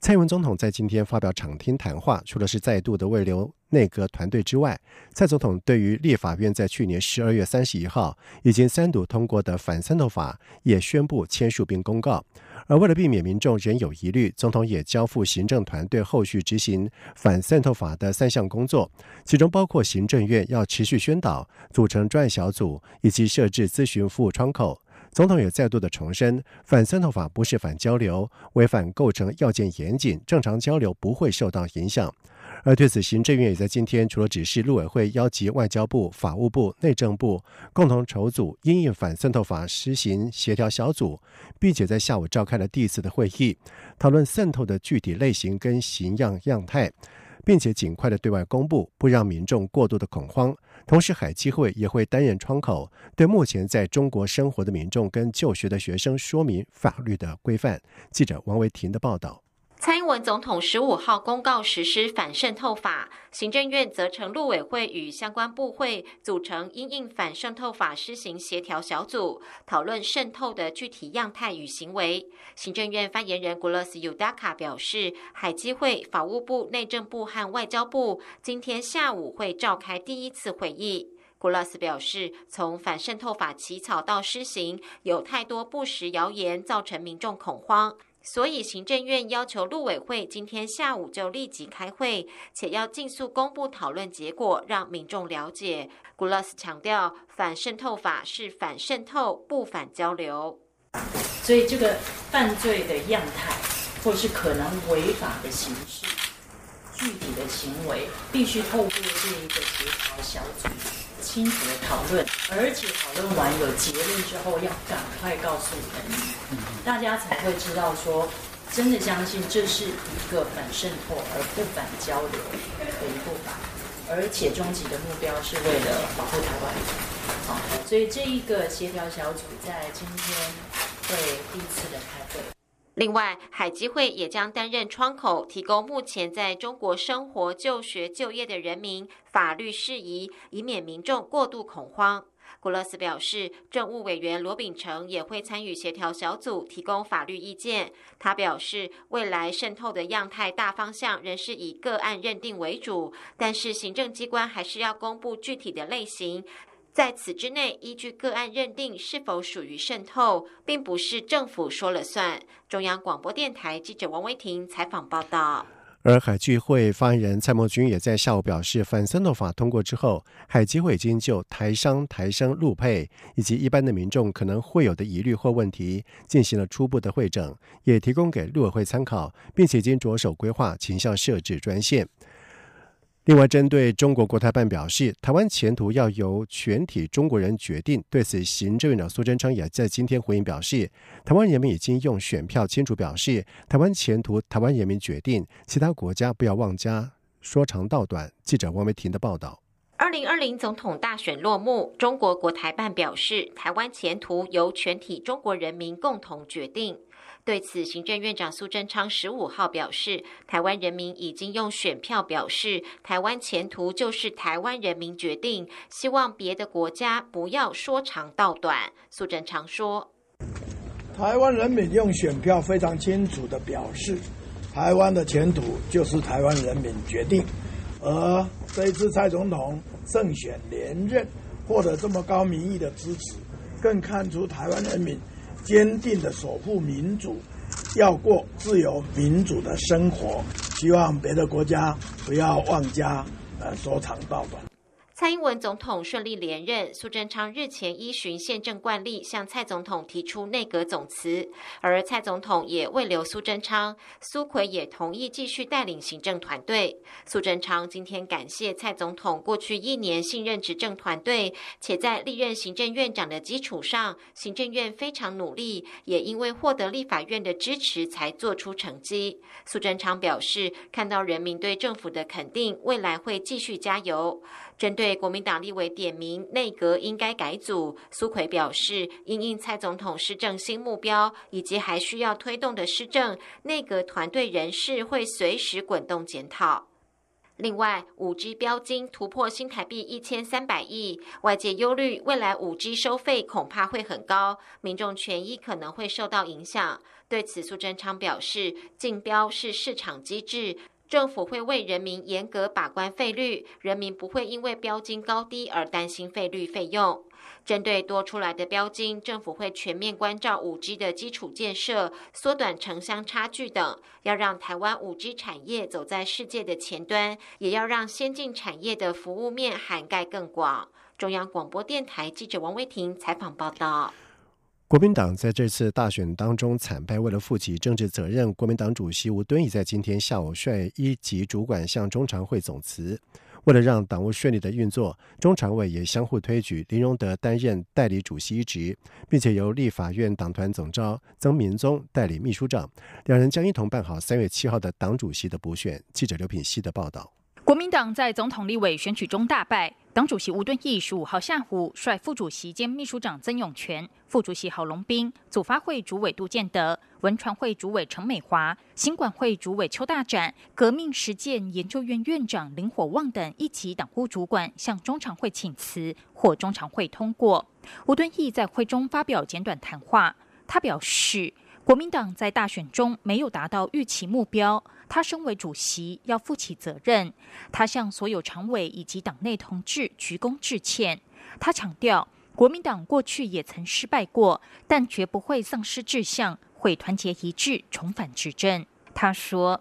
蔡英文总统在今天发表场听谈话，除了是再度的慰留内阁团队之外，蔡总统对于立法院在去年十二月三十一号已经三读通过的反渗透法也宣布签署并公告。而为了避免民众仍有疑虑，总统也交付行政团队后续执行反渗透法的三项工作，其中包括行政院要持续宣导、组成专案小组以及设置咨询服务窗口。总统也再度的重申，反渗透法不是反交流，违反构成要件严谨，正常交流不会受到影响。而对此，行政院也在今天除了指示陆委会邀集外交部、法务部、内政部共同筹组因应反渗透法施行协调小组，并且在下午召开了第一次的会议，讨论渗透的具体类型跟形样样态。并且尽快的对外公布，不让民众过度的恐慌。同时，海基会也会担任窗口，对目前在中国生活的民众跟就学的学生说明法律的规范。记者王维婷的报道。蔡英文总统十五号公告实施反渗透法，行政院则成陆委会与相关部会组成因应反渗透法施行协调小组，讨论渗透的具体样态与行为。行政院发言人古勒斯尤达卡表示，海基会、法务部、内政部和外交部今天下午会召开第一次会议。古勒斯表示，从反渗透法起草到施行，有太多不实谣言，造成民众恐慌。所以，行政院要求陆委会今天下午就立即开会，且要尽速公布讨论结果，让民众了解。古勒斯强调，反渗透法是反渗透，不反交流。所以，这个犯罪的样态，或是可能违法的形式、具体的行为，必须透过这一个协调小组清楚的讨论，而且讨论完有结论之后，要赶快告诉人民，大家才会知道说，真的相信这是一个反渗透而不反交流的一步法，而且终极的目标是为了保护台湾。好，所以这一个协调小组在今天会第一次的开会。另外，海基会也将担任窗口，提供目前在中国生活、就学、就业的人民法律事宜，以免民众过度恐慌。古勒斯表示，政务委员罗秉成也会参与协调小组，提供法律意见。他表示，未来渗透的样态大方向仍是以个案认定为主，但是行政机关还是要公布具体的类型。在此之内，依据个案认定是否属于渗透，并不是政府说了算。中央广播电台记者王维婷采访报道。而海聚会发言人蔡茂君也在下午表示，反渗透法通过之后，海基会已经就台商、台生陆配以及一般的民众可能会有的疑虑或问题进行了初步的会诊，也提供给陆委会参考，并且已经着手规划倾向设置专线。另外，针对中国国台办表示，台湾前途要由全体中国人决定。对此，行政院长苏贞昌也在今天回应表示，台湾人民已经用选票清楚表示，台湾前途台湾人民决定，其他国家不要妄加说长道短。记者王维婷的报道。二零二零总统大选落幕，中国国台办表示，台湾前途由全体中国人民共同决定。对此，行政院长苏贞昌十五号表示，台湾人民已经用选票表示，台湾前途就是台湾人民决定，希望别的国家不要说长道短。苏贞昌说：“台湾人民用选票非常清楚的表示，台湾的前途就是台湾人民决定。而这一次蔡总统胜选连任，获得这么高民意的支持，更看出台湾人民。”坚定的守护民主，要过自由民主的生活。希望别的国家不要妄加呃说长道短。蔡英文总统顺利连任，苏贞昌日前依循宪政惯例向蔡总统提出内阁总辞，而蔡总统也未留苏贞昌，苏奎也同意继续带领行政团队。苏贞昌今天感谢蔡总统过去一年信任执政团队，且在历任行政院长的基础上，行政院非常努力，也因为获得立法院的支持才做出成绩。苏贞昌表示，看到人民对政府的肯定，未来会继续加油。针对国民党立委点名内阁应该改组，苏奎表示，因应蔡总统施政新目标以及还需要推动的施政，内阁团队人士会随时滚动检讨。另外，五 G 标金突破新台币一千三百亿，外界忧虑未来五 G 收费恐怕会很高，民众权益可能会受到影响。对此，苏贞昌表示，竞标是市场机制。政府会为人民严格把关费率，人民不会因为标金高低而担心费率费用。针对多出来的标金，政府会全面关照五 G 的基础建设，缩短城乡差距等，要让台湾五 G 产业走在世界的前端，也要让先进产业的服务面涵盖更广。中央广播电台记者王威婷采访报道。国民党在这次大选当中惨败，为了负起政治责任，国民党主席吴敦义在今天下午率一级主管向中常会总辞。为了让党务顺利的运作，中常委也相互推举林荣德担任代理主席一职，并且由立法院党团总召曾明宗代理秘书长，两人将一同办好三月七号的党主席的补选。记者刘品希的报道。国民党在总统立委选举中大败，党主席吴敦义十五号下午率副主席兼秘书长曾永权、副主席郝龙斌、组发会主委杜建德、文传会主委陈美华、新管会主委邱大展、革命实践研究院院长林火旺等一级党务主管向中常会请辞，获中常会通过。吴敦义在会中发表简短谈话，他表示。国民党在大选中没有达到预期目标，他身为主席要负起责任。他向所有常委以及党内同志鞠躬致歉。他强调，国民党过去也曾失败过，但绝不会丧失志向，会团结一致重返执政。他说：“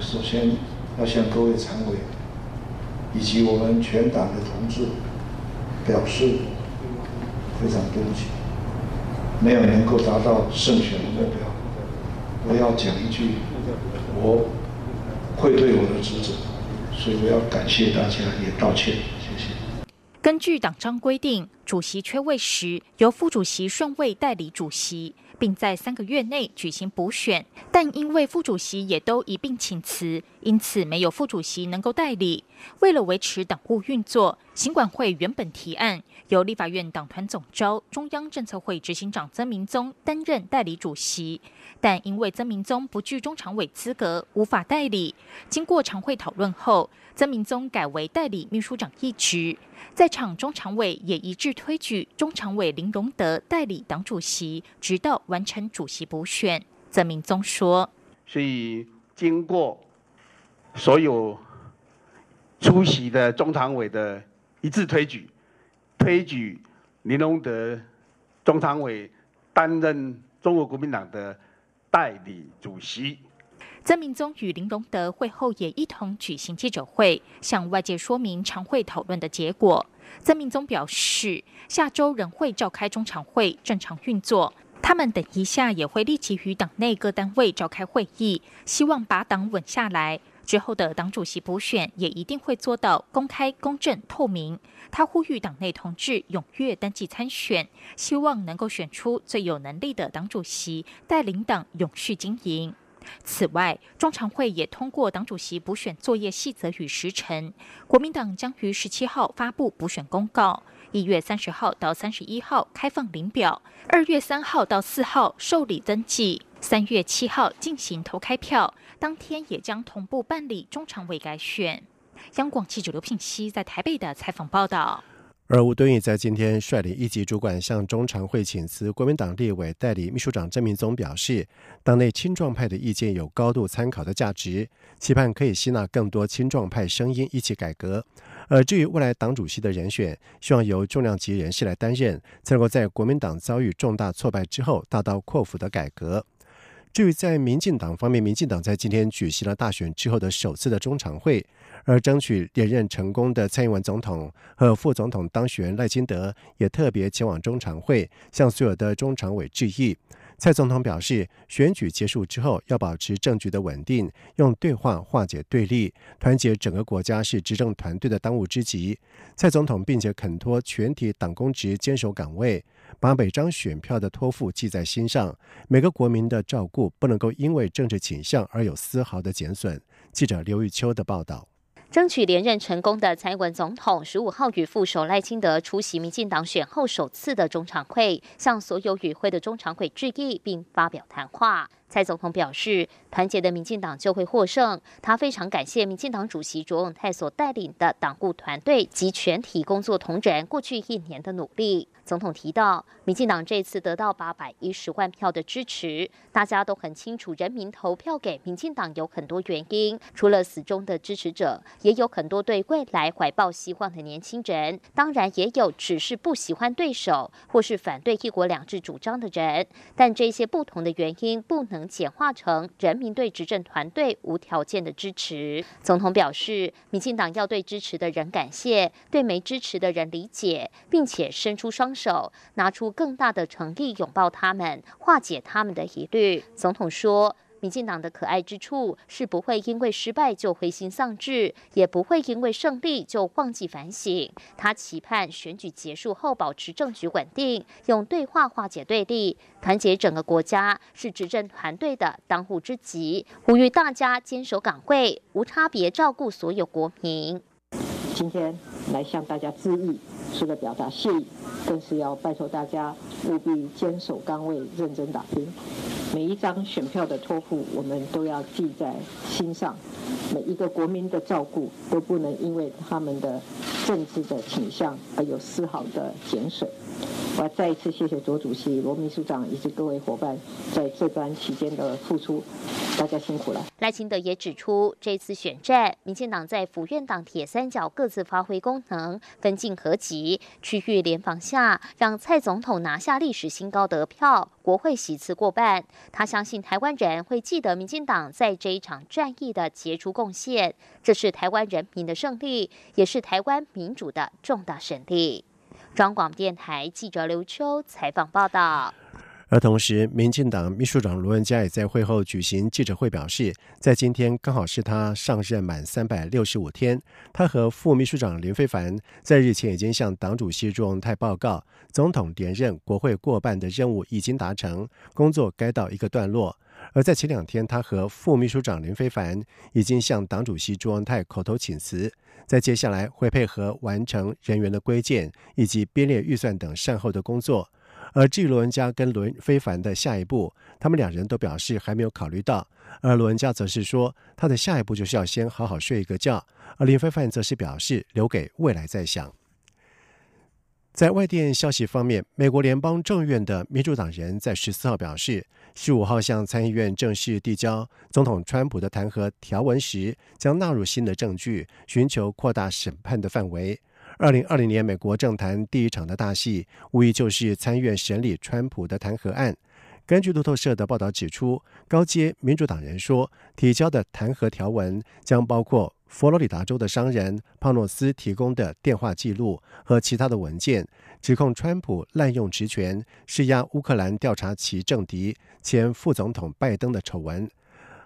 首先要向各位常委以及我们全党的同志表示非常对不起。”没有能够达到胜选的目标，我要讲一句，我会对我的职责，所以我要感谢大家，也道歉，谢谢。根据党章规定，主席缺位时，由副主席顺位代理主席。并在三个月内举行补选，但因为副主席也都一并请辞，因此没有副主席能够代理。为了维持党务运作，行管会原本提案由立法院党团总召、中央政策会执行长曾明宗担任代理主席，但因为曾明宗不具中常委资格，无法代理。经过常会讨论后，曾明宗改为代理秘书长一职。在场中常委也一致推举中常委林荣德代理党主席，直到完成主席补选。曾明宗说：“所以经过所有出席的中常委的一致推举，推举林荣德中常委担任中国国民党的代理主席。”曾明宗与林荣德会后也一同举行记者会，向外界说明常会讨论的结果。曾明宗表示，下周仍会召开中常会正常运作，他们等一下也会立即与党内各单位召开会议，希望把党稳下来。之后的党主席补选也一定会做到公开、公正、透明。他呼吁党内同志踊跃登记参选，希望能够选出最有能力的党主席，带领党永续经营。此外，中常会也通过党主席补选作业细则与时程。国民党将于十七号发布补选公告，一月三十号到三十一号开放领表，二月三号到四号受理登记，三月七号进行投开票。当天也将同步办理中常委改选。央广记者刘聘熙在台北的采访报道。而吴敦义在今天率领一级主管向中常会请辞，国民党立委代理秘书长郑明宗表示，党内青壮派的意见有高度参考的价值，期盼可以吸纳更多青壮派声音一起改革。而至于未来党主席的人选，希望由重量级人士来担任，才能够在国民党遭遇重大挫败之后，大刀阔斧的改革。至于在民进党方面，民进党在今天举行了大选之后的首次的中常会。而争取连任成功的蔡英文总统和副总统当选赖清德也特别前往中常会，向所有的中常委致意。蔡总统表示，选举结束之后要保持政局的稳定，用对话化解对立，团结整个国家是执政团队的当务之急。蔡总统并且恳托全体党公职坚守岗位，把每张选票的托付记在心上，每个国民的照顾不能够因为政治倾向而有丝毫的减损。记者刘玉秋的报道。争取连任成功的蔡文总统十五号与副手赖清德出席民进党选后首次的中常会，向所有与会的中常会致意，并发表谈话。蔡总统表示，团结的民进党就会获胜。他非常感谢民进党主席卓永泰所带领的党务团队及全体工作同仁过去一年的努力。总统提到，民进党这次得到八百一十万票的支持，大家都很清楚，人民投票给民进党有很多原因，除了死忠的支持者，也有很多对未来怀抱希望的年轻人，当然也有只是不喜欢对手或是反对一国两制主张的人。但这些不同的原因不能简化成人民对执政团队无条件的支持。总统表示，民进党要对支持的人感谢，对没支持的人理解，并且伸出双手。手拿出更大的诚意拥抱他们，化解他们的疑虑。总统说，民进党的可爱之处是不会因为失败就灰心丧志，也不会因为胜利就忘记反省。他期盼选举结束后保持政局稳定，用对话化解对立，团结整个国家是执政团队的当务之急。呼吁大家坚守岗位，无差别照顾所有国民。今天来向大家致意。除了表达谢意，更是要拜托大家务必坚守岗位，认真打拼。每一张选票的托付，我们都要记在心上。每一个国民的照顾，都不能因为他们的政治的倾向而有丝毫的减损。我再一次谢谢左主席、罗秘书长以及各位伙伴在这段期间的付出，大家辛苦了。赖清德也指出，这次选战，民进党在府院党铁三角各自发挥功能，分进合集，区域联防下，让蔡总统拿下历史新高得票，国会席次过半。他相信台湾人会记得民进党在这一场战役的杰出贡献，这是台湾人民的胜利，也是台湾民主的重大胜利。中广电台记者刘秋采访报道。而同时，民进党秘书长卢文嘉也在会后举行记者会，表示，在今天刚好是他上任满三百六十五天。他和副秘书长林非凡在日前已经向党主席朱荣泰报告，总统连任、国会过半的任务已经达成，工作该到一个段落。而在前两天，他和副秘书长林非凡已经向党主席朱文泰口头请辞，在接下来会配合完成人员的归建以及编列预算等善后的工作。而至于罗文佳跟罗非凡的下一步，他们两人都表示还没有考虑到。而罗文佳则是说，他的下一步就是要先好好睡一个觉。而林非凡则是表示留给未来再想。在外电消息方面，美国联邦众院的民主党人在十四号表示，十五号向参议院正式递交总统川普的弹劾条文时，将纳入新的证据，寻求扩大审判的范围。二零二零年美国政坛第一场的大戏，无疑就是参议院审理川普的弹劾案。根据路透社的报道指出，高阶民主党人说，提交的弹劾条文将包括佛罗里达州的商人帕诺斯提供的电话记录和其他的文件，指控川普滥用职权，施压乌克兰调查其政敌前副总统拜登的丑闻。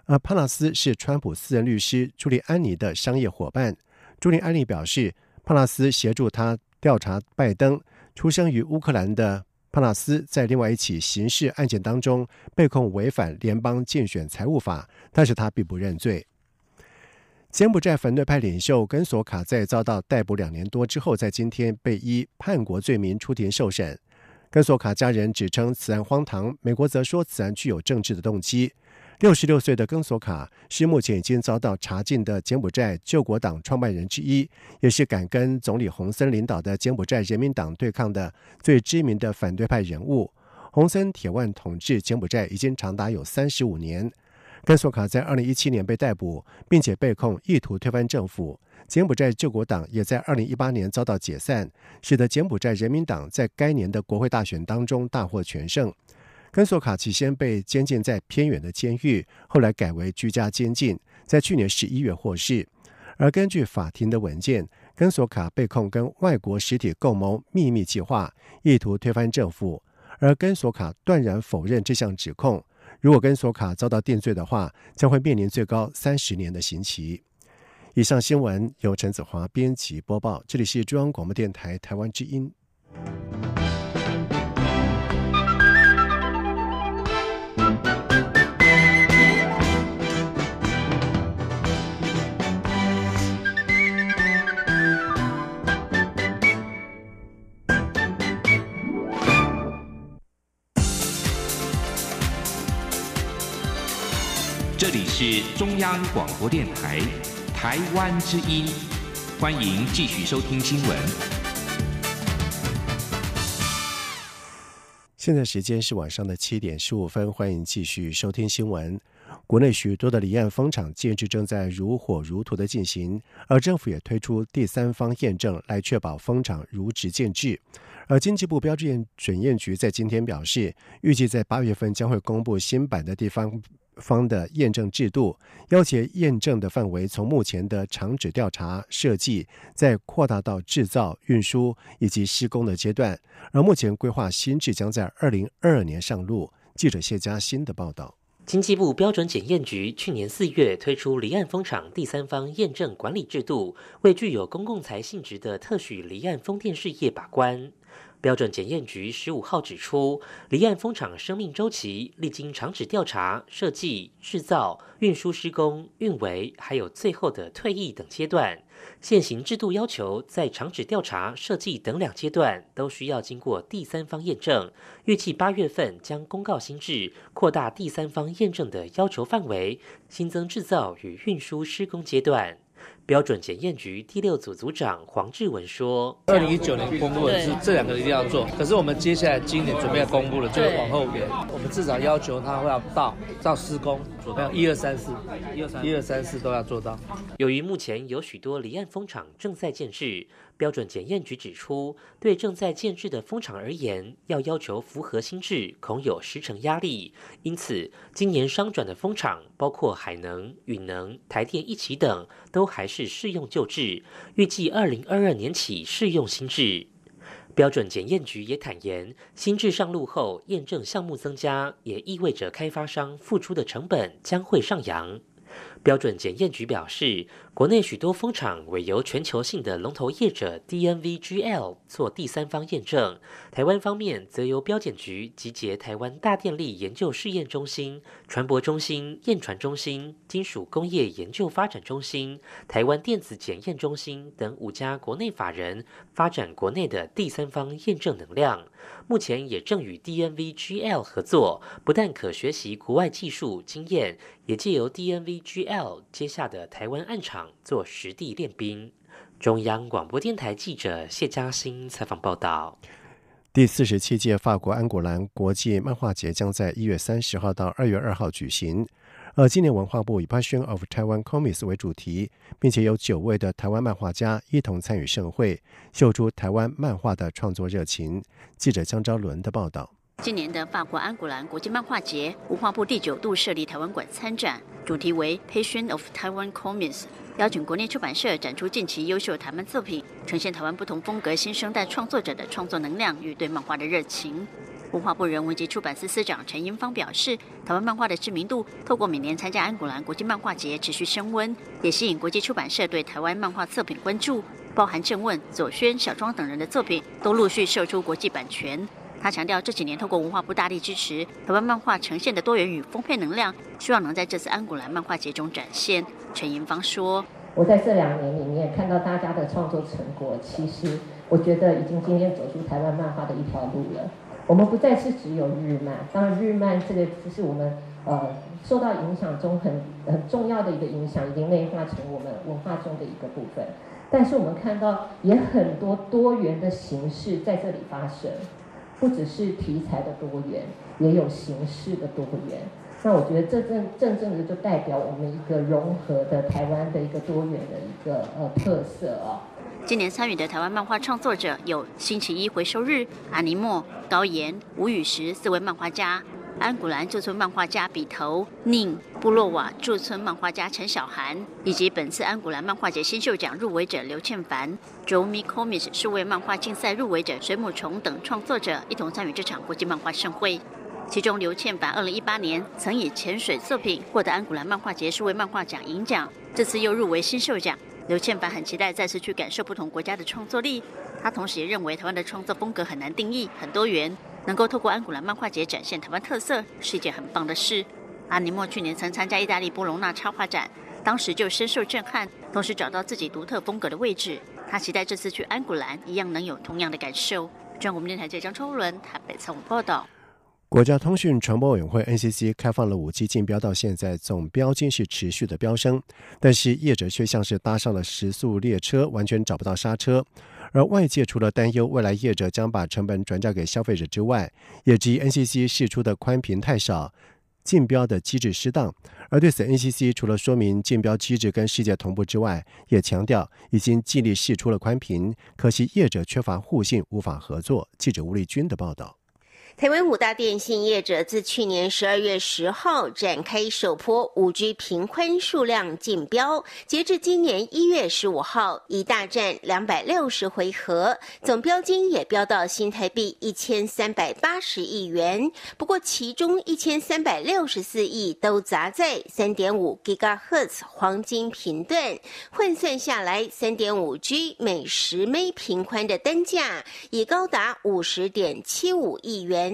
而帕纳斯是川普私人律师朱利安尼的商业伙伴。朱利安尼表示。帕纳斯协助他调查拜登。出生于乌克兰的帕纳斯，在另外一起刑事案件当中被控违反联邦竞选财务法，但是他并不认罪。柬埔寨反对派领袖根索卡在遭到逮捕两年多之后，在今天被依叛国罪名出庭受审。根索卡家人指称此案荒唐，美国则说此案具有政治的动机。六十六岁的根索卡是目前已经遭到查禁的柬埔寨救国党创办人之一，也是敢跟总理洪森领导的柬埔寨人民党对抗的最知名的反对派人物。洪森铁腕统治柬埔寨已经长达有三十五年。根索卡在二零一七年被逮捕，并且被控意图推翻政府。柬埔寨救国党也在二零一八年遭到解散，使得柬埔寨人民党在该年的国会大选当中大获全胜。根索卡起先被监禁在偏远的监狱，后来改为居家监禁，在去年十一月获释。而根据法庭的文件，根索卡被控跟外国实体共谋秘密计划，意图推翻政府。而根索卡断然否认这项指控。如果跟索卡遭到定罪的话，将会面临最高三十年的刑期。以上新闻由陈子华编辑播报，这里是中央广播电台台湾之音。这里是中央广播电台台湾之音，欢迎继续收听新闻。现在时间是晚上的七点十五分，欢迎继续收听新闻。国内许多的离岸风场建制正在如火如荼的进行，而政府也推出第三方验证来确保风场如职建制。而经济部标准检验局在今天表示，预计在八月份将会公布新版的地方方的验证制度，要求验证的范围从目前的厂址调查设计，再扩大到制造、运输以及施工的阶段。而目前规划新制将在二零二二年上路。记者谢佳欣的报道。经济部标准检验局去年四月推出离岸风场第三方验证管理制度，为具有公共财性质的特许离岸风电事业把关。标准检验局十五号指出，离岸风场生命周期历经厂址调查、设计、制造、运输、施工、运维，还有最后的退役等阶段。现行制度要求，在厂址调查、设计等两阶段都需要经过第三方验证。预计八月份将公告新制，扩大第三方验证的要求范围，新增制造与运输施工阶段。标准检验局第六组组长黄志文说：“二零一九年公布的是这两个一定要做，可是我们接下来今年准备要公布了，就往后延。我们至少要求他会要到到施工，准备一二三四，一二三一二三四都要做到。由于目前有许多离岸风场正在建制。”标准检验局指出，对正在建制的风场而言，要要求符合新制，恐有时程压力。因此，今年商转的风场，包括海能、允能、台电一起等，都还是是试用旧制。预计二零二二年起试用新制。标准检验局也坦言，新制上路后，验证项目增加，也意味着开发商付出的成本将会上扬。标准检验局表示。国内许多风场委由全球性的龙头业者 DNVGL 做第三方验证，台湾方面则由标检局集结台湾大电力研究试验中心、船舶中心、验船中心、金属工业研究发展中心、台湾电子检验中心等五家国内法人，发展国内的第三方验证能量。目前也正与 DNVGL 合作，不但可学习国外技术经验，也借由 DNVGL 接下的台湾案场。做实地练兵。中央广播电台记者谢嘉欣采访报道。第四十七届法国安古兰国际漫画节将在一月三十号到二月二号举行。而今年文化部以 “Passion of Taiwan Comics” 为主题，并且有九位的台湾漫画家一同参与盛会，秀出台湾漫画的创作热情。记者江昭伦的报道。今年的法国安古兰国际漫画节，文化部第九度设立台湾馆参展，主题为 “Passion of Taiwan Comics”。邀请国内出版社展出近期优秀台湾作品，呈现台湾不同风格新生代创作者的创作能量与对漫画的热情。文化部人文及出版司司长陈英芳表示，台湾漫画的知名度透过每年参加安古兰国际漫画节持续升温，也吸引国际出版社对台湾漫画作品关注，包含郑问、左轩、小庄等人的作品都陆续售出国际版权。他强调，这几年透过文化部大力支持，台湾漫画呈现的多元与丰沛能量，希望能在这次安古兰漫画节中展现。陈英芳说：“我在这两年里面看到大家的创作成果，其实我觉得已经今天走出台湾漫画的一条路了。我们不再是只有日漫，当然日漫这个只是我们呃受到影响中很很重要的一个影响，已经内化成我们文化中的一个部分。但是我们看到也很多多元的形式在这里发生，不只是题材的多元，也有形式的多元。”那我觉得这正正正的就代表我们一个融合的台湾的一个多元的一个呃特色哦。今年参与的台湾漫画创作者有星期一回收日、阿尼莫、高岩、吴雨石四位漫画家，安古兰驻村漫画家笔头、宁布洛瓦驻村漫画家陈小涵，以及本次安古兰漫画节新秀奖入围者刘倩凡、卓米 Comics 数位漫画竞赛入围者水母虫等创作者一同参与这场国际漫画盛会。其中，刘倩凡二零一八年曾以潜水作品获得安古兰漫画节数位漫画奖银奖，这次又入围新秀奖。刘倩凡很期待再次去感受不同国家的创作力。他同时也认为台湾的创作风格很难定义，很多元，能够透过安古兰漫画节展现台湾特色是一件很棒的事。阿尼莫去年曾参加意大利波隆纳插画展，当时就深受震撼，同时找到自己独特风格的位置。他期待这次去安古兰一样能有同样的感受。中央广播电台记者张超伦台北采访报道。国家通讯传播委员会 NCC 开放了五 G 竞标，到现在总标金是持续的飙升，但是业者却像是搭上了时速列车，完全找不到刹车。而外界除了担忧未来业者将把成本转嫁给消费者之外，也质疑 NCC 释出的宽频太少，竞标的机制失当。而对此，NCC 除了说明竞标机制跟世界同步之外，也强调已经尽力释出了宽频，可惜业者缺乏互信，无法合作。记者吴丽君的报道。台湾五大电信业者自去年十二月十号展开首波五 G 频宽数量竞标，截至今年一月十五号，已大战两百六十回合，总标金也飙到新台币一千三百八十亿元。不过，其中一千三百六十四亿都砸在三点五 GHz 黄金频段，换算下来，三点五 G 每十枚频宽的单价已高达五十点七五亿元。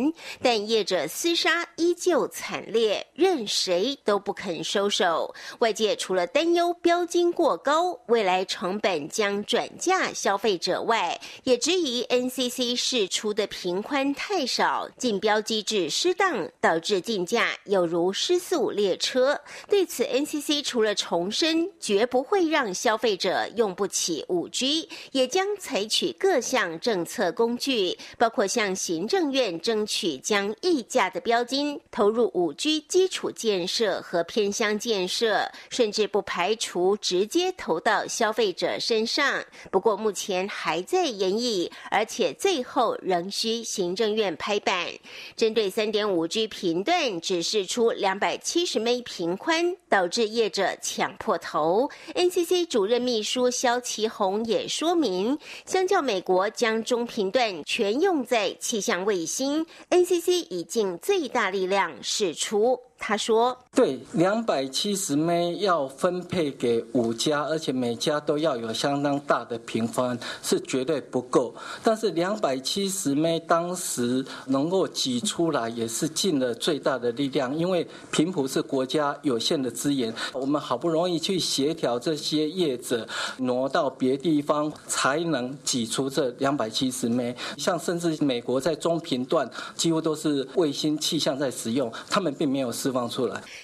但业者厮杀依旧惨烈，任谁都不肯收手。外界除了担忧标金过高，未来成本将转嫁消费者外，也质疑 NCC 释出的频宽太少，竞标机制失当，导致竞价有如失速列车。对此，NCC 除了重申绝不会让消费者用不起五 G，也将采取各项政策工具，包括向行政院争。争取将溢价的标金投入五 G 基础建设和偏乡建设，甚至不排除直接投到消费者身上。不过目前还在研议，而且最后仍需行政院拍板。针对三点五 G 频段只示出两百七十 m 频宽，导致业者抢破头。NCC 主任秘书肖其宏也说明，相较美国将中频段全用在气象卫星。NCC 已尽最大力量使出。他说：“对，两百七十枚要分配给五家，而且每家都要有相当大的平方，是绝对不够。但是两百七十枚当时能够挤出来，也是尽了最大的力量。因为频谱是国家有限的资源，我们好不容易去协调这些业者挪到别地方，才能挤出这两百七十枚。像甚至美国在中频段几乎都是卫星气象在使用，他们并没有”。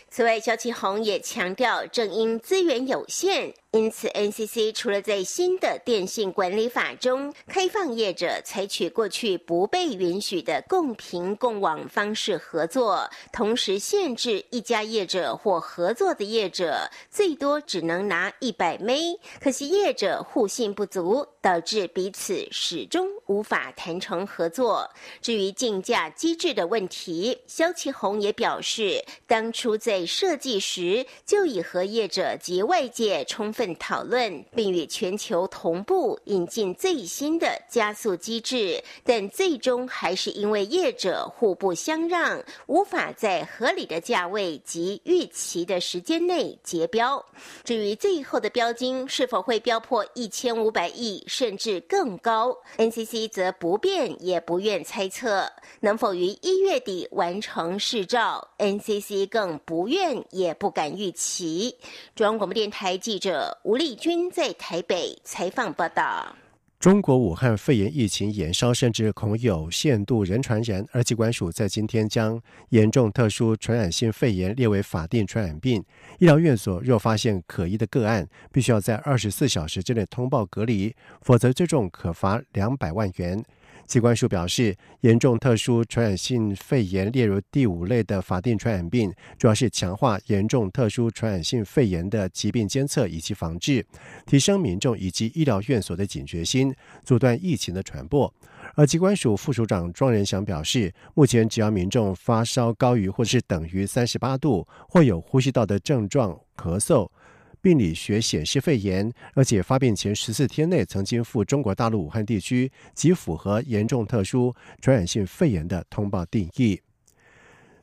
此外，肖启宏也强调，正因资源有限。因此，NCC 除了在新的电信管理法中开放业者采取过去不被允许的共频共网方式合作，同时限制一家业者或合作的业者最多只能拿一百枚。可惜业者互信不足，导致彼此始终无法谈成合作。至于竞价机制的问题，肖其宏也表示，当初在设计时就已和业者及外界充分。讨论，并与全球同步引进最新的加速机制，但最终还是因为业者互不相让，无法在合理的价位及预期的时间内结标。至于最后的标金是否会标破一千五百亿，甚至更高，NCC 则不便也不愿猜测能否于一月底完成试照，NCC 更不愿也不敢预期。中央广播电台记者。吴丽君在台北采访报道：中国武汉肺炎疫情延烧，甚至恐有限度人传人。而机关署在今天将严重特殊传染性肺炎列为法定传染病。医疗院所若发现可疑的个案，必须要在二十四小时之内通报隔离，否则最重可罚两百万元。机关署表示，严重特殊传染性肺炎列入第五类的法定传染病，主要是强化严重特殊传染性肺炎的疾病监测以及防治，提升民众以及医疗院所的警觉心，阻断疫情的传播。而机关署副署长庄仁祥表示，目前只要民众发烧高于或是等于三十八度，或有呼吸道的症状、咳嗽。病理学显示肺炎，而且发病前十四天内曾经赴中国大陆武汉地区，即符合严重特殊传染性肺炎的通报定义。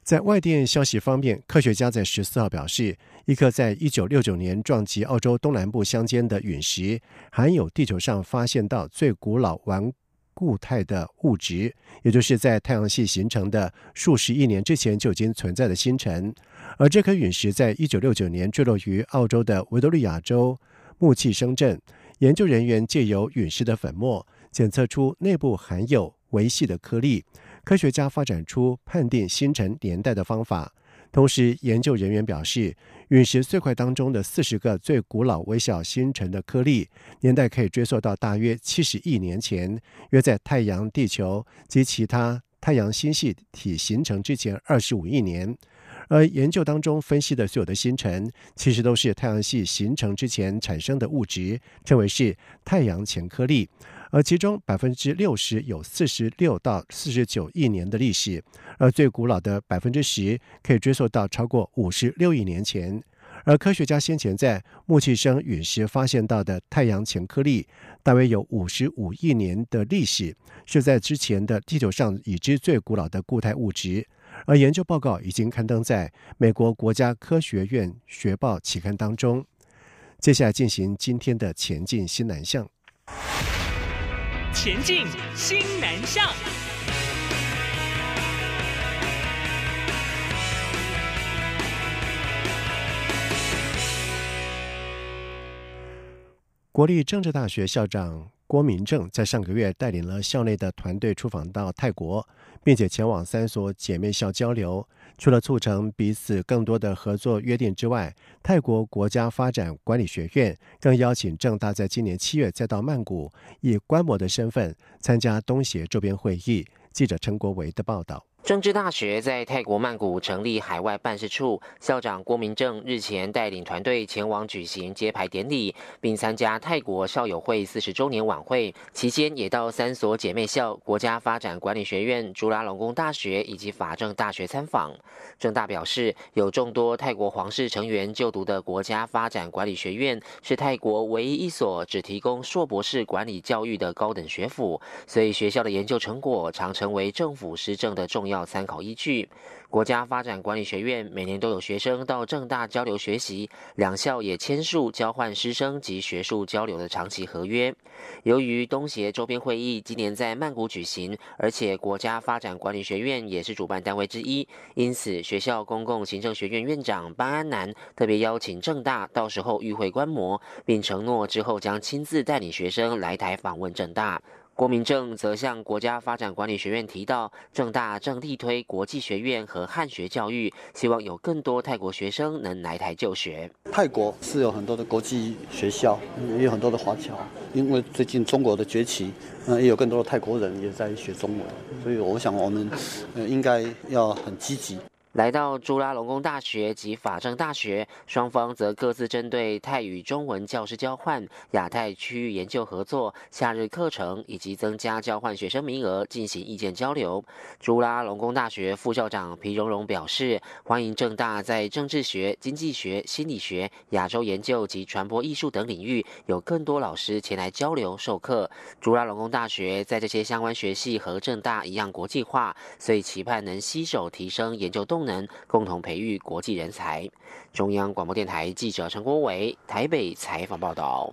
在外电消息方面，科学家在十四号表示，一颗在一九六九年撞击澳洲东南部乡间的陨石，含有地球上发现到最古老顽固态的物质，也就是在太阳系形成的数十亿年之前就已经存在的星辰。而这颗陨石在一九六九年坠落于澳洲的维多利亚州木器生镇。研究人员借由陨石的粉末检测出内部含有维系的颗粒，科学家发展出判定星辰年代的方法。同时，研究人员表示，陨石碎块当中的四十个最古老微小星辰的颗粒年代可以追溯到大约七十亿年前，约在太阳、地球及其他太阳星系体形成之前二十五亿年。而研究当中分析的所有的星辰，其实都是太阳系形成之前产生的物质，称为是太阳前颗粒。而其中百分之六十有四十六到四十九亿年的历史，而最古老的百分之十可以追溯到超过五十六亿年前。而科学家先前在木器生陨石发现到的太阳前颗粒，大约有五十五亿年的历史，是在之前的地球上已知最古老的固态物质。而研究报告已经刊登在美国国家科学院学报期刊当中。接下来进行今天的前进新南向。前进新南向。国立政治大学校长郭明正在上个月带领了校内的团队出访到泰国，并且前往三所姐妹校交流。除了促成彼此更多的合作约定之外，泰国国家发展管理学院更邀请郑大在今年七月再到曼谷，以观摩的身份参加东协周边会议。记者陈国维的报道。政治大学在泰国曼谷成立海外办事处，校长郭明正日前带领团队前往举行揭牌典礼，并参加泰国校友会四十周年晚会。期间也到三所姐妹校——国家发展管理学院、朱拉隆功大学以及法政大学参访。郑大表示，有众多泰国皇室成员就读的国家发展管理学院是泰国唯一一所只提供硕博士管理教育的高等学府，所以学校的研究成果常成为政府施政的重要。要参考依据。国家发展管理学院每年都有学生到正大交流学习，两校也签署交换师生及学术交流的长期合约。由于东协周边会议今年在曼谷举行，而且国家发展管理学院也是主办单位之一，因此学校公共行政学院院长班安南特别邀请正大到时候与会观摩，并承诺之后将亲自带领学生来台访问正大。郭明正则向国家发展管理学院提到，正大正力推国际学院和汉学教育，希望有更多泰国学生能来台就学。泰国是有很多的国际学校，也有很多的华侨。因为最近中国的崛起，嗯，也有更多的泰国人也在学中文，所以我想我们，呃，应该要很积极。来到朱拉隆功大学及法政大学，双方则各自针对泰语中文教师交换、亚太区域研究合作、夏日课程以及增加交换学生名额进行意见交流。朱拉隆功大学副校长皮荣荣表示，欢迎正大在政治学、经济学、心理学、亚洲研究及传播艺术等领域有更多老师前来交流授课。朱拉隆功大学在这些相关学系和正大一样国际化，所以期盼能携手提升研究动。能共同培育国际人才。中央广播电台记者陈国伟台北采访报道。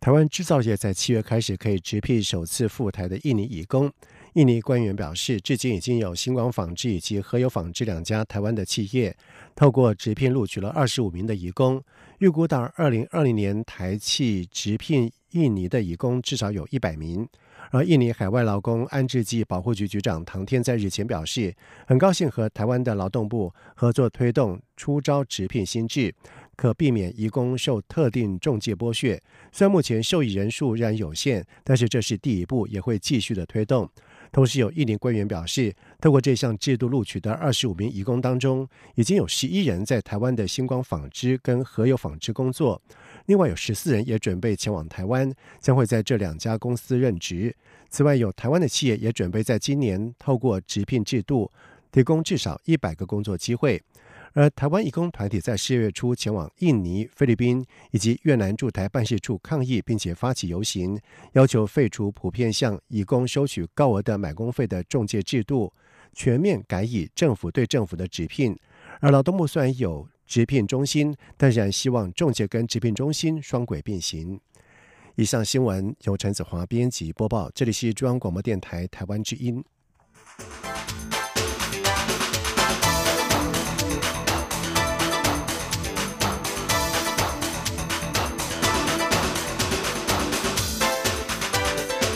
台湾制造业在七月开始可以直聘首次赴台的印尼移工。印尼官员表示，至今已经有星光纺织以及和友纺织两家台湾的企业，透过直聘录取了二十五名的移工。预估到二零二零年，台企直聘印尼的移工至少有一百名。而印尼海外劳工安置暨保护局局长唐天在日前表示，很高兴和台湾的劳动部合作推动出招直聘新制，可避免移工受特定中介剥削。虽然目前受益人数仍然有限，但是这是第一步，也会继续的推动。同时，有印尼官员表示，透过这项制度录取的二十五名移工当中，已经有十一人在台湾的星光纺织跟和友纺织工作。另外有十四人也准备前往台湾，将会在这两家公司任职。此外，有台湾的企业也准备在今年透过直聘制度提供至少一百个工作机会。而台湾义工团体在四月初前往印尼、菲律宾以及越南驻台办事处抗议，并且发起游行，要求废除普遍向义工收取高额的买工费的中介制度，全面改以政府对政府的直聘。而劳动部虽然有。直聘中心，但仍然希望中介跟直聘中心双轨并行。以上新闻由陈子华编辑播报，这里是中央广播电台台湾之音。